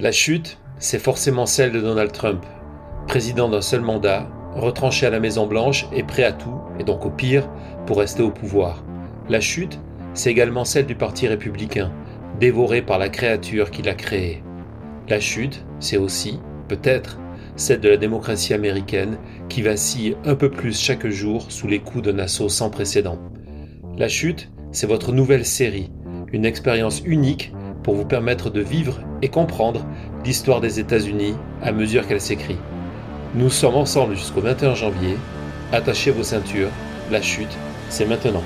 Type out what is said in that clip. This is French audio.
La chute, c'est forcément celle de Donald Trump, président d'un seul mandat, retranché à la Maison-Blanche et prêt à tout, et donc au pire, pour rester au pouvoir. La chute, c'est également celle du Parti républicain, dévoré par la créature qu'il a créée. La chute, c'est aussi, peut-être, celle de la démocratie américaine qui vacille un peu plus chaque jour sous les coups d'un assaut sans précédent. La chute, c'est votre nouvelle série, une expérience unique vous permettre de vivre et comprendre l'histoire des États-Unis à mesure qu'elle s'écrit. Nous sommes ensemble jusqu'au 21 janvier. Attachez vos ceintures, la chute, c'est maintenant.